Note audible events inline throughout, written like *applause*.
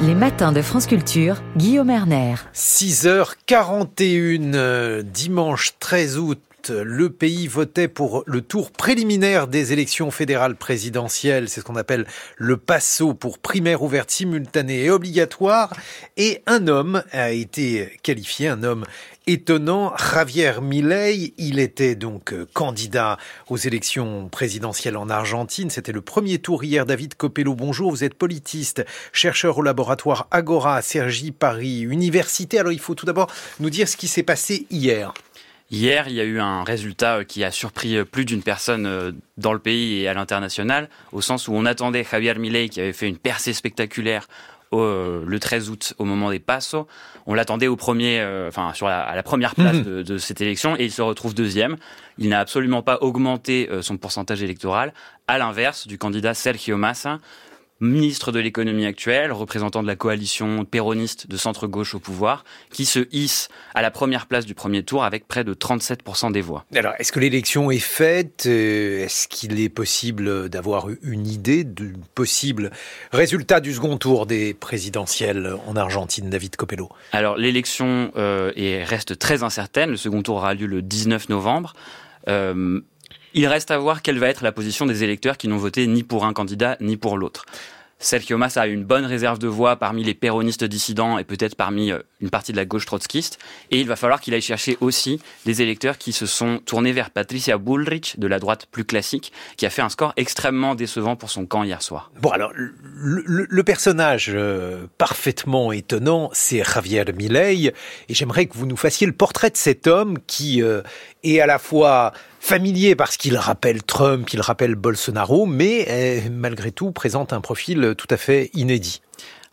Les matins de France Culture, Guillaume Erner. 6h41, euh, dimanche 13 août. Le pays votait pour le tour préliminaire des élections fédérales présidentielles. C'est ce qu'on appelle le PASSO pour primaire ouverte simultanée et obligatoire. Et un homme a été qualifié, un homme étonnant. Javier Milei, il était donc candidat aux élections présidentielles en Argentine. C'était le premier tour hier. David Copello, bonjour. Vous êtes politiste, chercheur au laboratoire Agora à Paris, Université. Alors il faut tout d'abord nous dire ce qui s'est passé hier. Hier, il y a eu un résultat qui a surpris plus d'une personne euh, dans le pays et à l'international, au sens où on attendait Javier Milei, qui avait fait une percée spectaculaire euh, le 13 août au moment des passos. On l'attendait au premier, euh, enfin sur la, à la première place mhm. de, cette élection et il se retrouve deuxième. Il n'a absolument pas augmenté euh, son pourcentage électoral, à l'inverse du candidat Sergio Massa, ministre de l'économie actuelle, représentant de la coalition péroniste de centre-gauche au pouvoir, qui se hisse à la première place du premier tour avec près de 37% des voix. Alors, est-ce que l'élection est faite? Euh, Est-ce qu'il est possible d'avoir une idée du possible résultat du second tour des présidentielles en Argentine, David Copello? Alors, l'élection euh, reste très incertaine. Le second tour aura lieu le 19 novembre. Euh, il reste à voir quelle va être la position des électeurs qui n'ont voté ni pour un candidat ni pour l'autre. Sergio Massa a une bonne réserve de voix parmi les péronistes dissidents et peut-être parmi euh, une partie de la gauche trotskiste. Et il va falloir qu'il aille chercher aussi des électeurs qui se sont tournés vers Patricia Bullrich, de la droite plus classique, qui a fait un score extrêmement décevant pour son camp hier soir. Bon, alors, le, personnage euh, parfaitement étonnant, c'est Javier Milei. Et j'aimerais que vous nous fassiez le portrait de cet homme qui euh, est à la fois familier parce qu'il rappelle Trump, il rappelle Bolsonaro, mais eh, malgré tout présente un profil tout à fait inédit.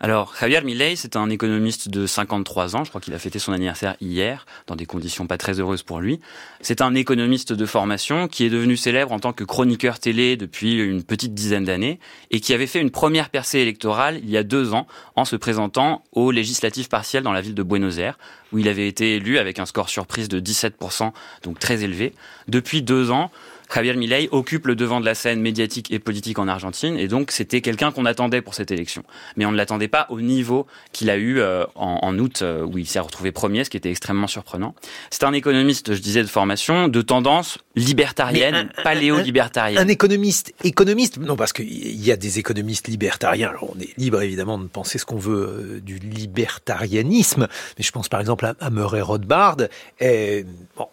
Alors, Javier Milei, c'est un économiste de 53 ans. Je crois qu'il a fêté son anniversaire hier, dans des conditions pas très heureuses pour lui. C'est un économiste de formation qui est devenu célèbre en tant que chroniqueur télé depuis une petite dizaine d'années et qui avait fait une première percée électorale il y a deux ans en se présentant aux législatives partielles dans la ville de Buenos Aires, où il avait été élu avec un score surprise de 17%, donc très élevé. Depuis deux ans, Javier Milei occupe le devant de la scène médiatique et politique en Argentine, et donc c'était quelqu'un qu'on attendait pour cette élection. Mais on ne l'attendait pas au niveau qu'il a eu euh, en, août, euh, où il s'est retrouvé premier, ce qui était extrêmement surprenant. C'est un économiste, je disais, de formation, de tendance libertarienne, paléo-libertarienne. Un, économiste, économiste, non, parce qu'il y a des économistes libertariens. Alors on est libre évidemment de penser ce qu'on veut euh, du libertarianisme, mais je pense par exemple à, Murray Rothbard. Et, bon,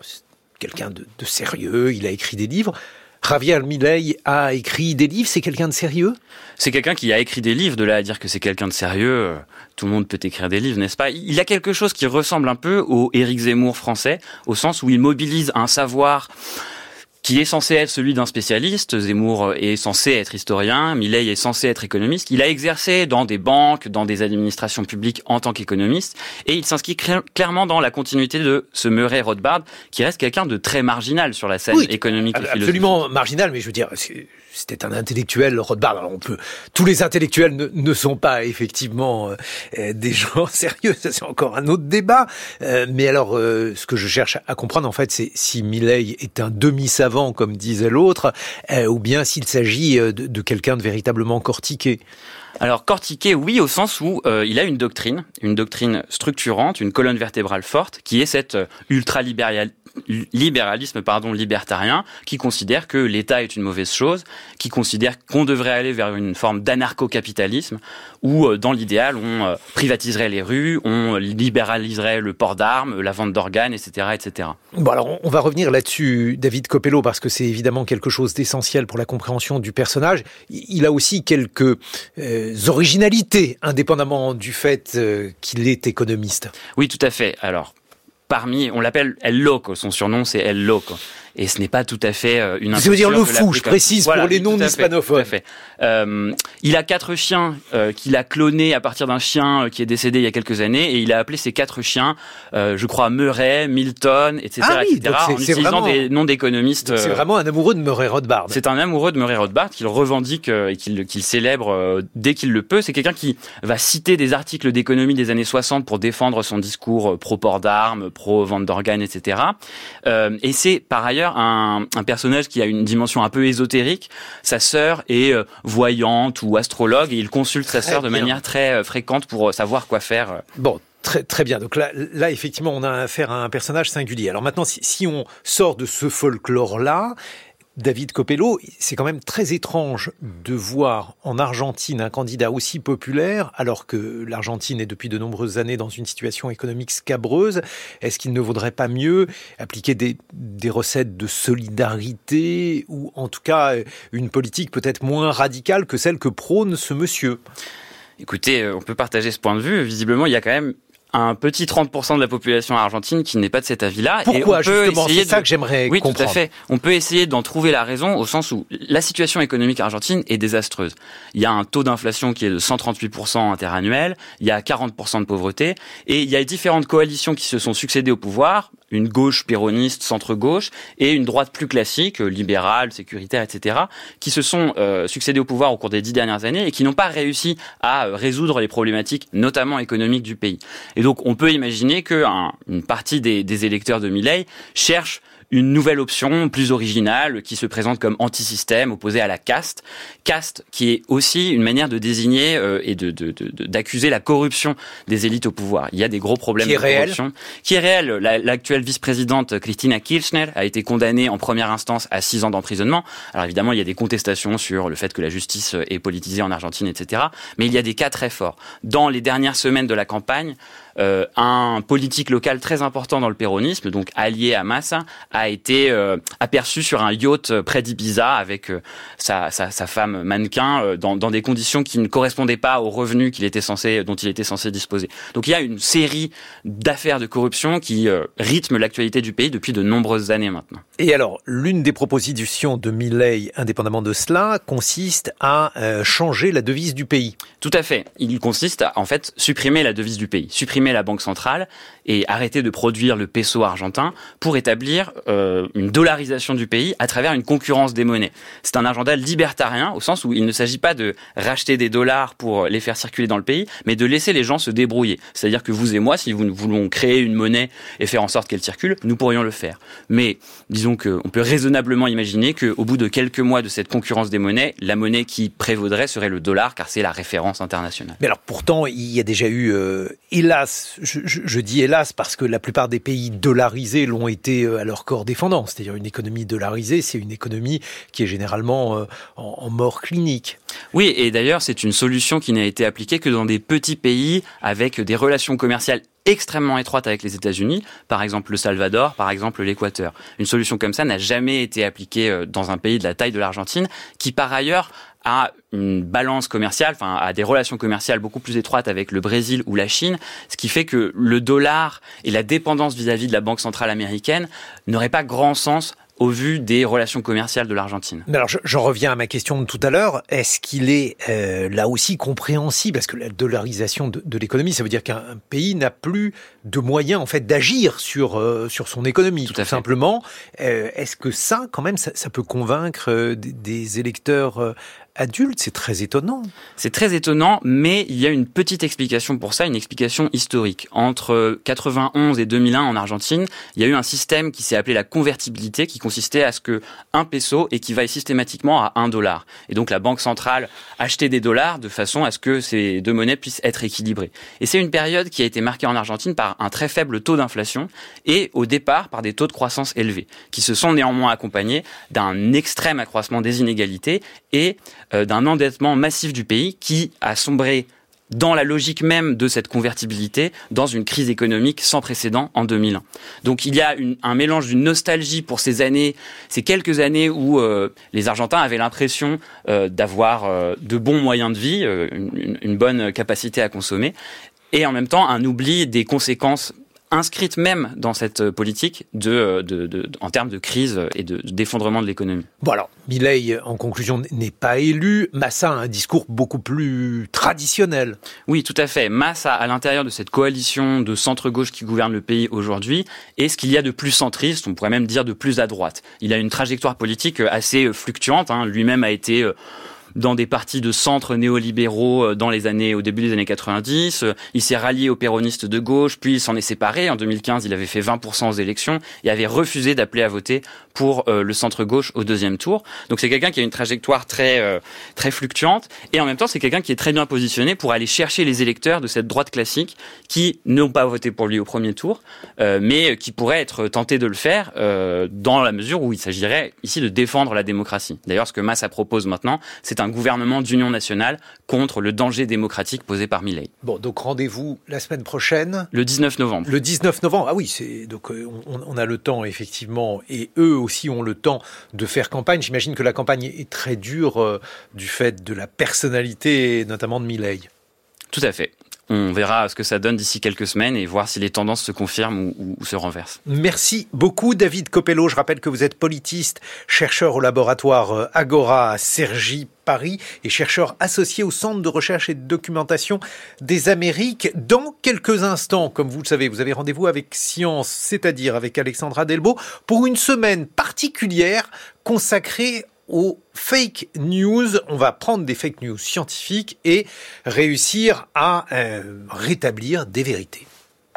quelqu'un de, sérieux, il a écrit des livres. Javier Milei a écrit des livres, c'est quelqu'un de sérieux? C'est quelqu'un qui a écrit des livres, de là à dire que c'est quelqu'un de sérieux, euh, tout le monde peut écrire des livres, n'est-ce pas? Il a quelque chose qui ressemble un peu au Éric Zemmour français, au sens où il mobilise un savoir qui est censé être celui d'un spécialiste. Zemmour est censé être historien, Millet est censé être économiste. Il a exercé dans des banques, dans des administrations publiques en tant qu'économiste, et il s'inscrit clairement dans la continuité de ce Murray Rothbard, qui reste quelqu'un de très marginal sur la scène économique et. Absolument marginal, mais je veux dire, c'était un intellectuel, Rothbard. Alors on peut, tous les intellectuels ne, sont pas effectivement euh, euh, des gens *laughs* sérieux. Ça c'est encore un autre débat. Euh, mais alors, ce que je cherche à comprendre en fait, c'est si Milley est un demi-savant comme disait l'autre, ou bien s'il s'agit de, de quelqu'un de véritablement cortiqué. Alors cortiqué, oui, au sens où il a une doctrine, une doctrine structurante, une colonne vertébrale forte, qui est cette ultra-libérale libéralisme pardon libertarien qui considère que l'État est une mauvaise chose, qui considère qu'on devrait aller vers une forme d'anarcho-capitalisme où euh, dans l'idéal on euh, privatiserait les rues, on libéraliserait le port d'armes, la vente d'organes, etc., etc. Bon alors on va revenir là-dessus, David Copello, parce que c'est évidemment quelque chose d'essentiel pour la compréhension du personnage. Il a aussi quelques euh, originalités, indépendamment du fait qu'il est économiste. Oui, tout à fait. Alors parmi, on l'appelle El Loco, son surnom c'est El Loco et ce n'est pas tout à fait euh, une Ça veut dire le fou, je précise pour les non-hispanophones. Euh, il a quatre chiens euh, qu'il a clonés à partir d'un chien euh, qui est décédé il y a quelques années et il a appelé ces quatre chiens, euh, je crois, Murray, Milton, etc., ah oui, etc., en utilisant des noms d'économistes. C'est vraiment un amoureux de Murray Rothbard. C'est un amoureux de Murray Rothbard qu'il revendique et qu'il célèbre dès qu'il le peut. C'est quelqu'un qui va citer des articles d'économie des années 60 pour défendre son discours pro-port d'armes, pro-vente d'organes, etc. et c'est par ailleurs un, un, personnage qui a une dimension un peu ésotérique. Sa sœur est euh, voyante ou astrologue et il consulte sa sœur de manière très euh, fréquente pour savoir quoi faire. Bon, Très, très bien. Donc là, là, effectivement, on a affaire à un personnage singulier. Alors maintenant, si, si on sort de ce folklore-là, David Copello, c'est quand même très étrange de voir en Argentine un candidat aussi populaire alors que l'Argentine est depuis de nombreuses années dans une situation économique scabreuse. Est-ce qu'il ne vaudrait pas mieux appliquer des, des recettes de solidarité ou en tout cas une politique peut-être moins radicale que celle que prône ce monsieur? Écoutez, on peut partager ce point de vue. Visiblement, il y a quand même un petit 30% de la population argentine qui n'est pas de cet avis-là. Pourquoi justement? C'est ça que j'aimerais oui, comprendre. tout à fait. On peut essayer d'en trouver la raison au sens où la situation économique argentine est désastreuse. Il y a un taux d'inflation qui est de 138% interannuel, il y a 40% de pauvreté, et il y a différentes coalitions qui se sont succédées au pouvoir, une gauche péroniste, centre-gauche, et une droite plus classique, libérale, sécuritaire, etc., qui se sont euh, succédées au pouvoir au cours des dix dernières années et qui n'ont pas réussi à résoudre les problématiques, notamment économiques du pays. Et donc, on peut imaginer qu'une partie des, des électeurs de Milley cherchent une nouvelle option plus originale qui se présente comme anti-système, opposée à la caste. Caste qui est aussi une manière de désigner euh, et de, d'accuser la corruption des élites au pouvoir. Il y a des gros problèmes qui de corruption. Qui est réel. L'actuelle vice-présidente Christina Kirchner a été condamnée en première instance à six ans d'emprisonnement. Alors évidemment, il y a des contestations sur le fait que la justice est politisée en Argentine, etc. Mais il y a des cas très forts. Dans les dernières semaines de la campagne, euh, un politique local très important dans le péronisme, donc allié à Massa, a été euh, aperçu sur un yacht près d'Ibiza avec euh, sa, sa, sa, femme mannequin dans, dans, des conditions qui ne correspondaient pas aux revenus qu'il était censé, dont il était censé disposer. Donc il y a une série d'affaires de corruption qui rythment l'actualité du pays depuis de nombreuses années maintenant. Et alors, l'une des propositions de Milley, indépendamment de cela, consiste à changer la devise du pays. Tout à fait. Il consiste à, en fait, supprimer la devise du pays, supprimer la Banque centrale et arrêter de produire le peso argentin pour établir euh, une dollarisation du pays à travers une concurrence des monnaies. C'est un agenda libertarien au sens où il ne s'agit pas de racheter des dollars pour les faire circuler dans le pays, mais de laisser les gens se débrouiller. C'est-à-dire que vous et moi, si nous voulons créer une monnaie et faire en sorte qu'elle circule, nous pourrions le faire. Mais disons qu'on peut raisonnablement imaginer qu'au bout de quelques mois de cette concurrence des monnaies, la monnaie qui prévaudrait serait le dollar, car c'est la référence internationale. Mais alors pourtant, il y a déjà eu, euh, hélas, je, dis hélas parce que la plupart des pays dollarisés l'ont été euh, à leur corps défendant. C'est-à-dire une économie dollarisée, c'est une économie qui est généralement euh, en, en mort clinique. Oui, et d'ailleurs, c'est une solution qui n'a été appliquée que dans des petits pays avec des relations commerciales extrêmement étroites avec les États-Unis, par exemple le Salvador, par exemple l'Équateur. Une solution comme ça n'a jamais été appliquée euh, dans un pays de la taille de l'Argentine, qui par ailleurs a une balance commerciale, enfin a des relations commerciales beaucoup plus étroites avec le Brésil ou la Chine, ce qui fait que le dollar et la dépendance vis-à-vis de la Banque centrale américaine n'auraient pas grand sens au vu des relations commerciales de l'Argentine. Alors, j'en reviens à ma question de tout à l'heure. Est-ce qu'il est, euh, là aussi compréhensible? Parce que la dollarisation de, de l'économie, ça veut dire qu'un pays n'a plus de moyens en fait d'agir sur euh, sur son économie, tout, tout simplement. Euh, Est-ce que ça, quand même, ça, ça peut convaincre euh, des, des, électeurs adultes C'est très étonnant. C'est très étonnant, mais il y a une petite explication pour ça, une explication historique. Entre 91 et 2001 en Argentine, il y a eu un système qui s'est appelé la convertibilité, qui consistait à ce que un peso équivaille systématiquement à un dollar. Et donc la banque centrale achetait des dollars de façon à ce que ces deux monnaies puissent être équilibrées. Et c'est une période qui a été marquée en Argentine par un très faible taux d'inflation et au départ par des taux de croissance élevés, qui se sont néanmoins accompagnés d'un extrême accroissement des inégalités et d'un endettement massif du pays qui a sombré dans la logique même de cette convertibilité, dans une crise économique sans précédent en 2001. Donc il y a un mélange d'une nostalgie pour ces années, ces quelques années où euh, les Argentins avaient l'impression euh, d'avoir euh, de bons moyens de vie, euh, une, une bonne capacité à consommer, et en même temps un oubli des conséquences inscrite même dans cette politique de, de, de, en termes de crise et de, d'effondrement de l'économie. Bon alors, Milley, en conclusion, n'est pas élu. Massa a un discours beaucoup plus traditionnel. Oui, tout à fait. Massa, à l'intérieur de cette coalition de centre-gauche qui gouverne le pays aujourd'hui, est ce qu'il y a de plus centriste, on pourrait même dire de plus à droite. Il a une trajectoire politique assez fluctuante. Hein. Lui-même a été dans des partis de centre néolibéraux dans les années, au début des années 90. Il s'est rallié aux péronistes de gauche, puis il s'en est séparé. En 2015, il avait fait 20% aux élections et avait refusé d'appeler à voter pour le centre gauche au deuxième tour. Donc c'est quelqu'un qui a une trajectoire très très fluctuante et en même temps c'est quelqu'un qui est très bien positionné pour aller chercher les électeurs de cette droite classique qui n'ont pas voté pour lui au premier tour, mais qui pourraient être tentés de le faire dans la mesure où il s'agirait ici de défendre la démocratie. D'ailleurs, ce que Massa propose maintenant, c'est un gouvernement d'union nationale contre le danger démocratique posé par Milley. Bon, donc rendez-vous la semaine prochaine. Le 19 novembre. Le 19 novembre. Ah oui, c'est donc euh, on, a le temps effectivement, et eux aussi ont le temps de faire campagne. J'imagine que la campagne est très dure euh, du fait de la personnalité, notamment de Milley. Tout à fait. On verra ce que ça donne d'ici quelques semaines et voir si les tendances se confirment ou, se renversent. Merci beaucoup David Copello. Je rappelle que vous êtes politiste, chercheur au laboratoire euh, Agora à Cergy Paris et chercheur associé au Centre de recherche et de documentation des Amériques. Dans quelques instants, comme vous le savez, vous avez rendez-vous avec Science, c'est-à-dire avec Alexandra Delbo, pour une semaine particulière consacrée aux fake news. On va prendre des fake news scientifiques et réussir à euh, rétablir des vérités.